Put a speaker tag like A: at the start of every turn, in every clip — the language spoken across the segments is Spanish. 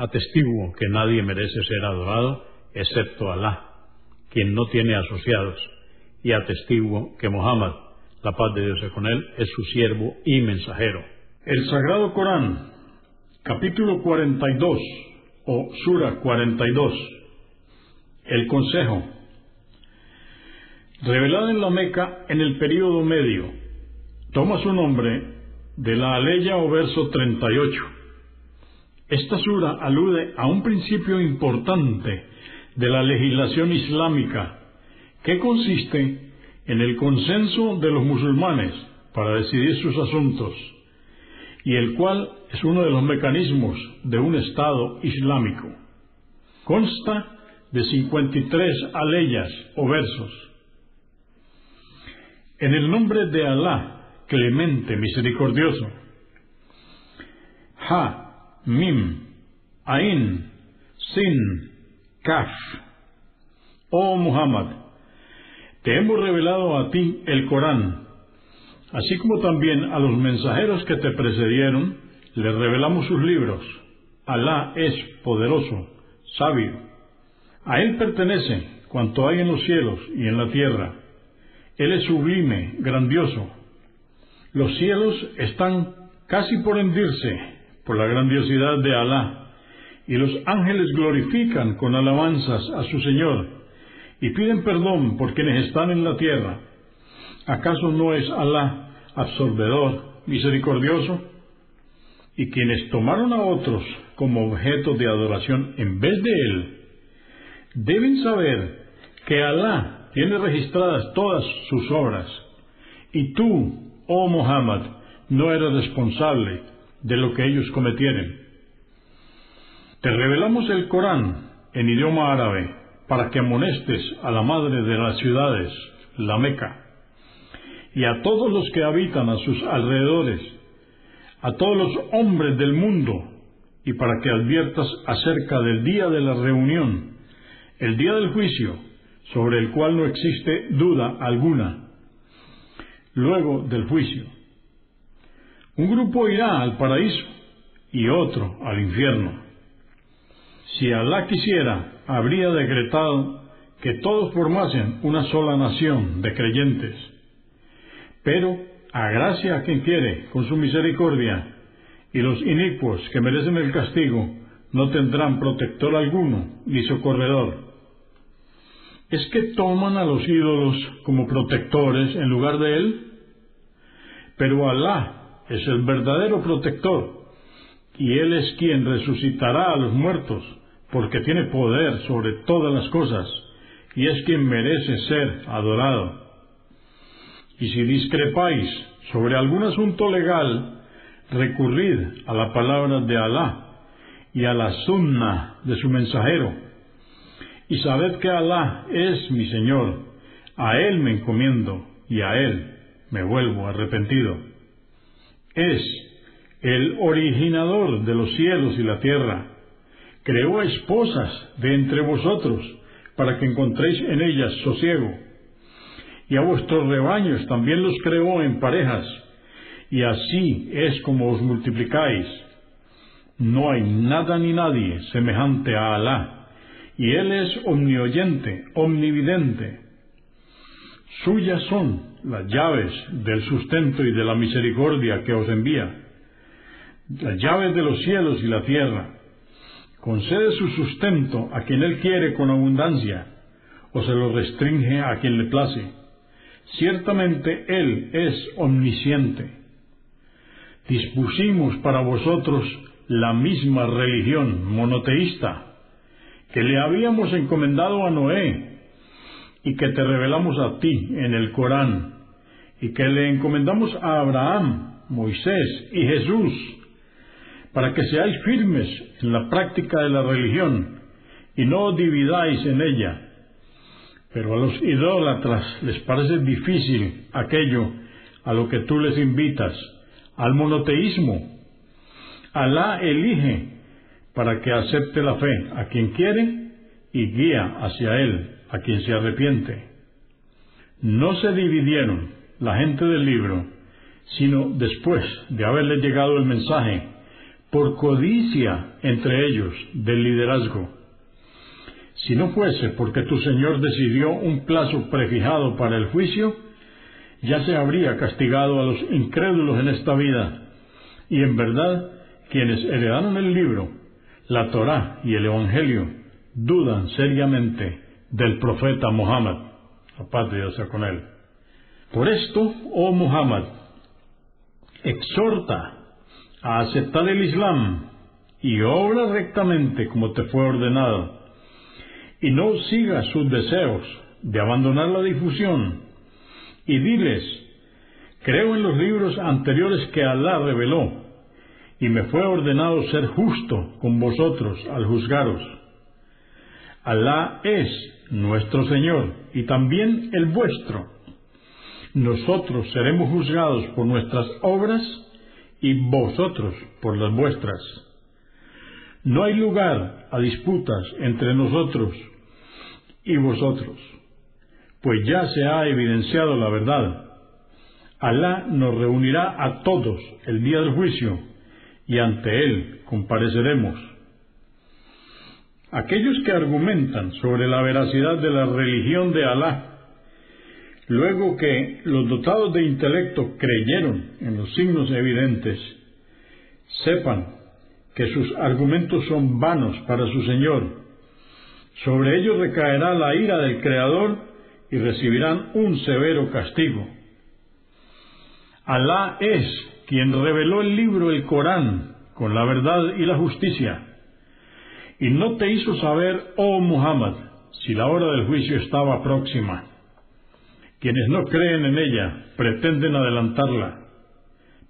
A: Atestiguo que nadie merece ser adorado excepto Alá, quien no tiene asociados y atestiguo que Mohammed, la paz de Dios es con él, es su siervo y mensajero. El Sagrado Corán, capítulo 42 o Sura 42, el Consejo, revelada en la Meca en el período medio, toma su nombre de la aleya o verso 38. Esta sura alude a un principio importante de la legislación islámica que consiste en el consenso de los musulmanes para decidir sus asuntos, y el cual es uno de los mecanismos de un Estado islámico. Consta de 53 aleyas o versos. En el nombre de Alá, clemente, misericordioso. Ha, Mim, Ain, Sin, Kaf. Oh Muhammad, te hemos revelado a ti el Corán, así como también a los mensajeros que te precedieron, les revelamos sus libros. Alá es poderoso, sabio. A Él pertenece cuanto hay en los cielos y en la tierra. Él es sublime, grandioso. Los cielos están casi por hendirse por la grandiosidad de Alá, y los ángeles glorifican con alabanzas a su Señor y piden perdón por quienes están en la tierra. ¿Acaso no es Alá absorbedor, misericordioso? Y quienes tomaron a otros como objeto de adoración en vez de Él, deben saber que Alá tiene registradas todas sus obras, y tú, oh Muhammad, no eres responsable de lo que ellos cometieren. Te revelamos el Corán en idioma árabe para que amonestes a la madre de las ciudades, la Meca, y a todos los que habitan a sus alrededores, a todos los hombres del mundo, y para que adviertas acerca del día de la reunión, el día del juicio, sobre el cual no existe duda alguna, luego del juicio. Un grupo irá al paraíso y otro al infierno. Si Alá quisiera, habría decretado que todos formasen una sola nación de creyentes. Pero, a gracia a quien quiere, con su misericordia, y los inicuos que merecen el castigo, no tendrán protector alguno ni socorredor. ¿Es que toman a los ídolos como protectores en lugar de él? Pero Alá es el verdadero protector, y él es quien resucitará a los muertos porque tiene poder sobre todas las cosas y es quien merece ser adorado. Y si discrepáis sobre algún asunto legal, recurrid a la palabra de Alá y a la sunna de su mensajero. Y sabed que Alá es mi Señor, a Él me encomiendo y a Él me vuelvo arrepentido. Es el originador de los cielos y la tierra creó esposas de entre vosotros, para que encontréis en ellas sosiego. Y a vuestros rebaños también los creó en parejas, y así es como os multiplicáis. No hay nada ni nadie semejante a Alá, y Él es omnioyente, omnividente. Suyas son las llaves del sustento y de la misericordia que os envía, las llaves de los cielos y la tierra concede su sustento a quien Él quiere con abundancia, o se lo restringe a quien le place. Ciertamente Él es omnisciente. Dispusimos para vosotros la misma religión monoteísta que le habíamos encomendado a Noé y que te revelamos a ti en el Corán y que le encomendamos a Abraham, Moisés y Jesús para que seáis firmes en la práctica de la religión y no dividáis en ella. Pero a los idólatras les parece difícil aquello a lo que tú les invitas, al monoteísmo. Alá elige para que acepte la fe a quien quiere y guía hacia él a quien se arrepiente. No se dividieron la gente del libro, sino después de haberle llegado el mensaje por codicia entre ellos del liderazgo. Si no fuese porque tu Señor decidió un plazo prefijado para el juicio, ya se habría castigado a los incrédulos en esta vida. Y en verdad, quienes heredaron el libro, la Torá y el Evangelio, dudan seriamente del profeta Muhammad, la paz de sea con él. Por esto, oh Muhammad, exhorta a aceptar el Islam y obra rectamente como te fue ordenado, y no sigas sus deseos de abandonar la difusión, y diles, creo en los libros anteriores que Alá reveló, y me fue ordenado ser justo con vosotros al juzgaros. Alá es nuestro Señor y también el vuestro. Nosotros seremos juzgados por nuestras obras y vosotros por las vuestras. No hay lugar a disputas entre nosotros y vosotros, pues ya se ha evidenciado la verdad. Alá nos reunirá a todos el día del juicio y ante Él compareceremos. Aquellos que argumentan sobre la veracidad de la religión de Alá Luego que los dotados de intelecto creyeron en los signos evidentes, sepan que sus argumentos son vanos para su Señor. Sobre ellos recaerá la ira del Creador y recibirán un severo castigo. Alá es quien reveló el libro, el Corán, con la verdad y la justicia, y no te hizo saber, oh Muhammad, si la hora del juicio estaba próxima. Quienes no creen en ella pretenden adelantarla,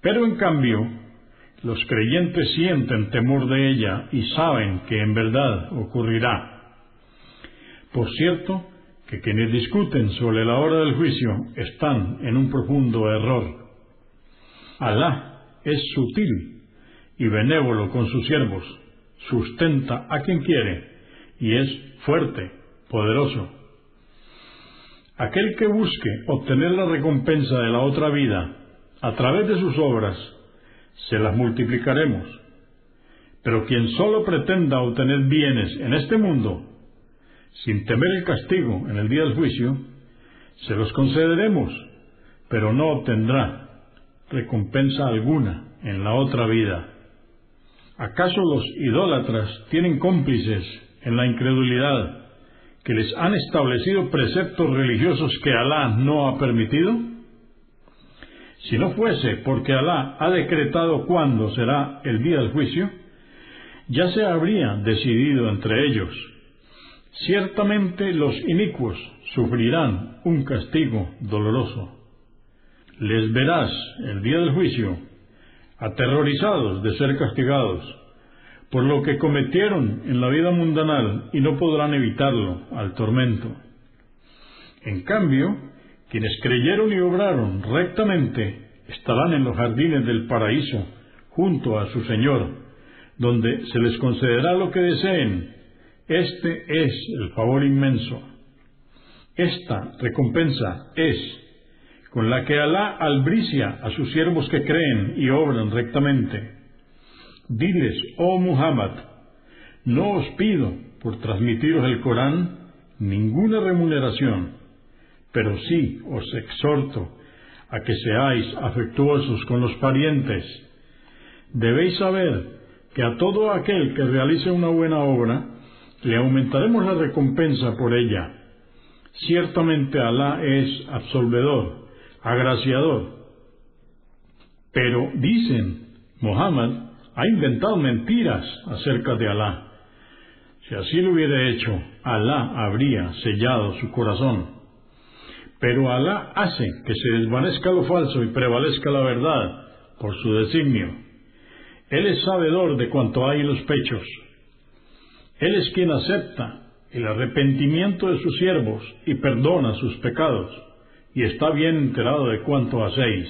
A: pero en cambio los creyentes sienten temor de ella y saben que en verdad ocurrirá. Por cierto, que quienes discuten sobre la hora del juicio están en un profundo error. Alá es sutil y benévolo con sus siervos, sustenta a quien quiere y es fuerte, poderoso. Aquel que busque obtener la recompensa de la otra vida a través de sus obras, se las multiplicaremos. Pero quien solo pretenda obtener bienes en este mundo, sin temer el castigo en el día del juicio, se los concederemos, pero no obtendrá recompensa alguna en la otra vida. ¿Acaso los idólatras tienen cómplices en la incredulidad que les han establecido preceptos religiosos que Alá no ha permitido? Si no fuese porque Alá ha decretado cuándo será el día del juicio, ya se habría decidido entre ellos. Ciertamente los inicuos sufrirán un castigo doloroso. Les verás el día del juicio, aterrorizados de ser castigados por lo que cometieron en la vida mundanal y no podrán evitarlo al tormento. En cambio, quienes creyeron y obraron rectamente estarán en los jardines del paraíso junto a su Señor, donde se les concederá lo que deseen. Este es el favor inmenso. Esta recompensa es con la que Alá albricia a sus siervos que creen y obran rectamente Diles, oh Muhammad, no os pido por transmitiros el Corán ninguna remuneración, pero sí os exhorto a que seáis afectuosos con los parientes. Debéis saber que a todo aquel que realice una buena obra, le aumentaremos la recompensa por ella. Ciertamente Alá es absolvedor, agraciador. Pero dicen, Mohammed ha inventado mentiras acerca de Alá. Si así lo hubiera hecho, Alá habría sellado su corazón. Pero Alá hace que se desvanezca lo falso y prevalezca la verdad por su designio. Él es sabedor de cuanto hay en los pechos. Él es quien acepta el arrepentimiento de sus siervos y perdona sus pecados, y está bien enterado de cuanto hacéis.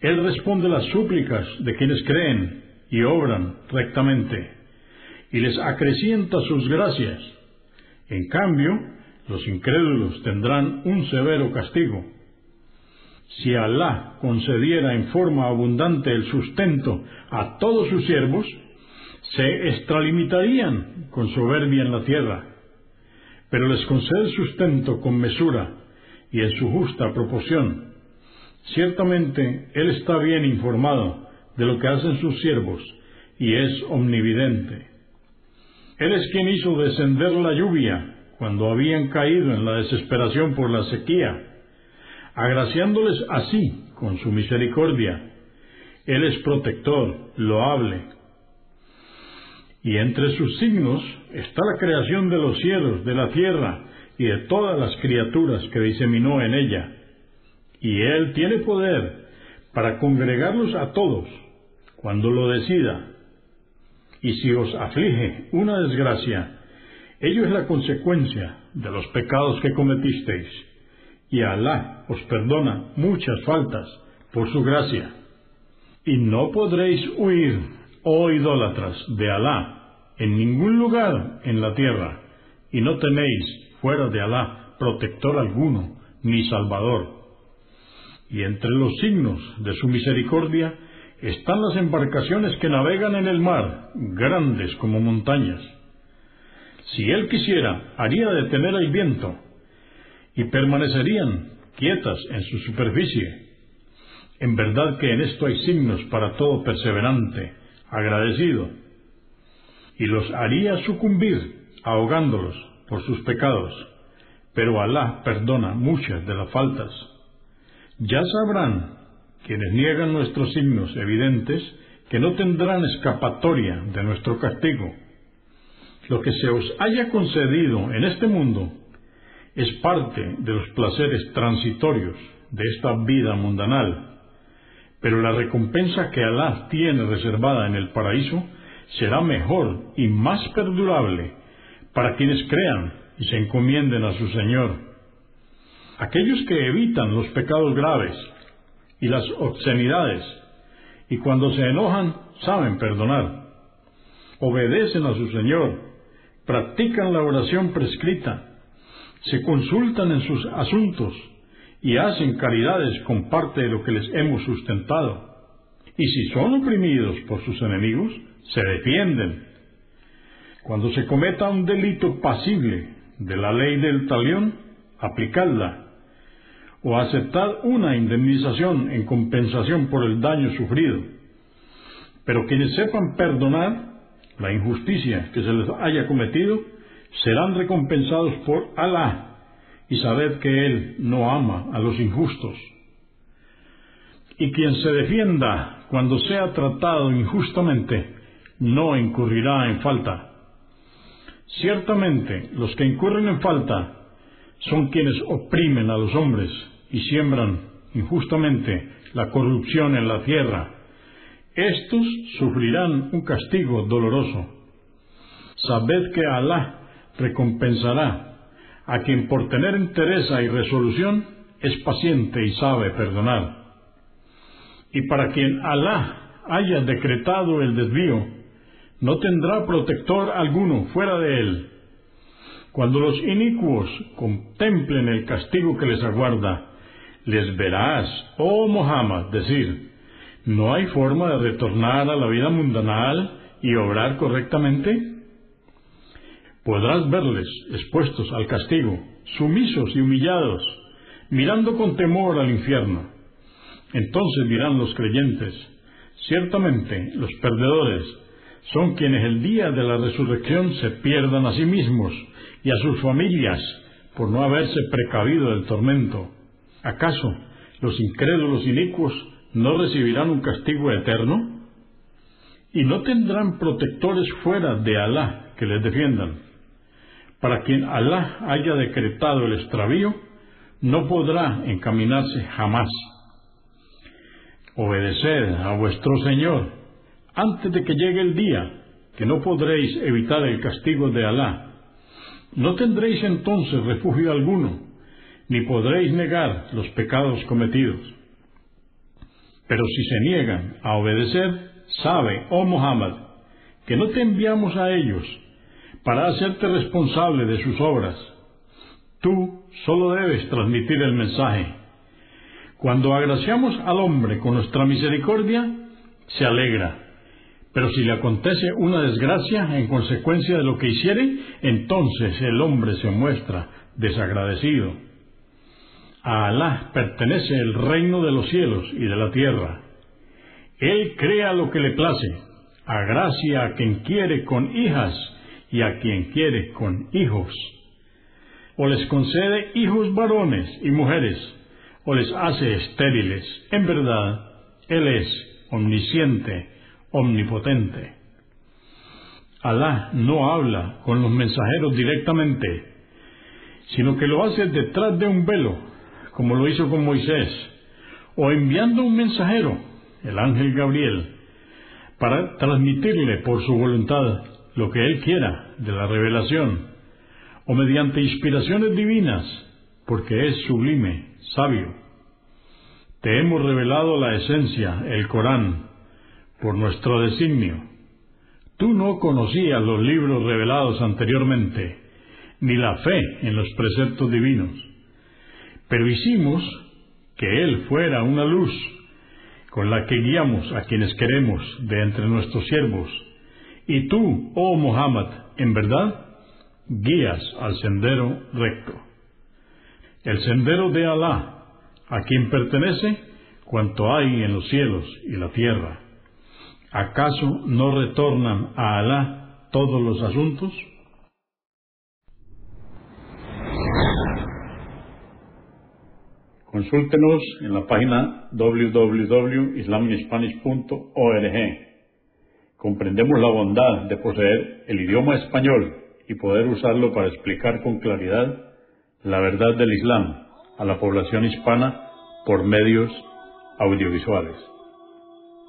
A: Él responde las súplicas de quienes creen y obran rectamente, y les acrecienta sus gracias. En cambio, los incrédulos tendrán un severo castigo. Si Alá concediera en forma abundante el sustento a todos sus siervos, se extralimitarían con soberbia en la tierra, pero les concede sustento con mesura y en su justa proporción. Ciertamente Él está bien informado de lo que hacen sus siervos y es omnividente. Él es quien hizo descender la lluvia cuando habían caído en la desesperación por la sequía, agraciándoles así con su misericordia. Él es protector, loable, y entre sus signos está la creación de los cielos, de la tierra y de todas las criaturas que diseminó en ella. Y Él tiene poder para congregarlos a todos cuando lo decida. Y si os aflige una desgracia, ello es la consecuencia de los pecados que cometisteis. Y Alá os perdona muchas faltas por su gracia. Y no podréis huir, oh idólatras, de Alá en ningún lugar en la tierra, y no tenéis fuera de Alá protector alguno, ni salvador. Y entre los signos de su misericordia están las embarcaciones que navegan en el mar, grandes como montañas. Si él quisiera, haría detener el viento, y permanecerían quietas en su superficie. En verdad que en esto hay signos para todo perseverante, agradecido y los haría sucumbir, ahogándolos por sus pecados. Pero Alá perdona muchas de las faltas. Ya sabrán quienes niegan nuestros signos evidentes que no tendrán escapatoria de nuestro castigo. Lo que se os haya concedido en este mundo es parte de los placeres transitorios de esta vida mundanal, pero la recompensa que Alá tiene reservada en el paraíso será mejor y más perdurable para quienes crean y se encomienden a su Señor. Aquellos que evitan los pecados graves y las obscenidades, y cuando se enojan saben perdonar, obedecen a su Señor, practican la oración prescrita, se consultan en sus asuntos y hacen caridades con parte de lo que les hemos sustentado. Y si son oprimidos por sus enemigos, se defienden. Cuando se cometa un delito pasible de la ley del talión, aplicadla o aceptad una indemnización en compensación por el daño sufrido. Pero quienes sepan perdonar la injusticia que se les haya cometido, serán recompensados por Alá, y sabed que Él no ama a los injustos. Y quien se defienda cuando sea tratado injustamente, no incurrirá en falta. Ciertamente, los que incurren en falta son quienes oprimen a los hombres y siembran injustamente la corrupción en la tierra. Estos sufrirán un castigo doloroso. Sabed que Alá recompensará a quien por tener entereza y resolución es paciente y sabe perdonar. Y para quien Alá haya decretado el desvío, no tendrá protector alguno fuera de él. Cuando los inicuos contemplen el castigo que les aguarda, les verás, oh Muhammad, decir, ¿no hay forma de retornar a la vida mundanal y obrar correctamente? Podrás verles expuestos al castigo, sumisos y humillados, mirando con temor al infierno. Entonces dirán los creyentes, Ciertamente, los perdedores son quienes el día de la resurrección se pierdan a sí mismos y a sus familias por no haberse precavido del tormento. ¿Acaso los incrédulos inicuos no recibirán un castigo eterno? ¿Y no tendrán protectores fuera de Alá que les defiendan? Para quien Alá haya decretado el extravío, no podrá encaminarse jamás. Obedeced a vuestro Señor antes de que llegue el día, que no podréis evitar el castigo de Alá. No tendréis entonces refugio alguno, ni podréis negar los pecados cometidos. Pero si se niegan a obedecer, sabe, oh Muhammad, que no te enviamos a ellos para hacerte responsable de sus obras. Tú solo debes transmitir el mensaje. Cuando agraciamos al hombre con nuestra misericordia, se alegra. Pero si le acontece una desgracia en consecuencia de lo que hiciere, entonces el hombre se muestra desagradecido. A Alá pertenece el reino de los cielos y de la tierra. Él crea lo que le place, agracia a quien quiere con hijas y a quien quiere con hijos. O les concede hijos varones y mujeres, o les hace estériles. En verdad, Él es omnisciente, omnipotente. Alá no habla con los mensajeros directamente, sino que lo hace detrás de un velo, como lo hizo con Moisés, o enviando un mensajero, el ángel Gabriel, para transmitirle por su voluntad lo que él quiera de la revelación, o mediante inspiraciones divinas, porque es sublime, sabio. Te hemos revelado la esencia, el Corán, por nuestro designio. Tú no conocías los libros revelados anteriormente, ni la fe en los preceptos divinos, pero hicimos que Él fuera una luz con la que guiamos a quienes queremos de entre nuestros siervos. Y tú, oh Muhammad, en verdad, guías al sendero recto. El sendero de Alá, a quien pertenece cuanto hay en los cielos y la tierra. ¿Acaso no retornan a Alá todos los asuntos? Consúltenos en la página www.islaminspanish.org. Comprendemos la bondad de poseer el idioma español y poder usarlo para explicar con claridad la verdad del Islam a la población hispana por medios audiovisuales.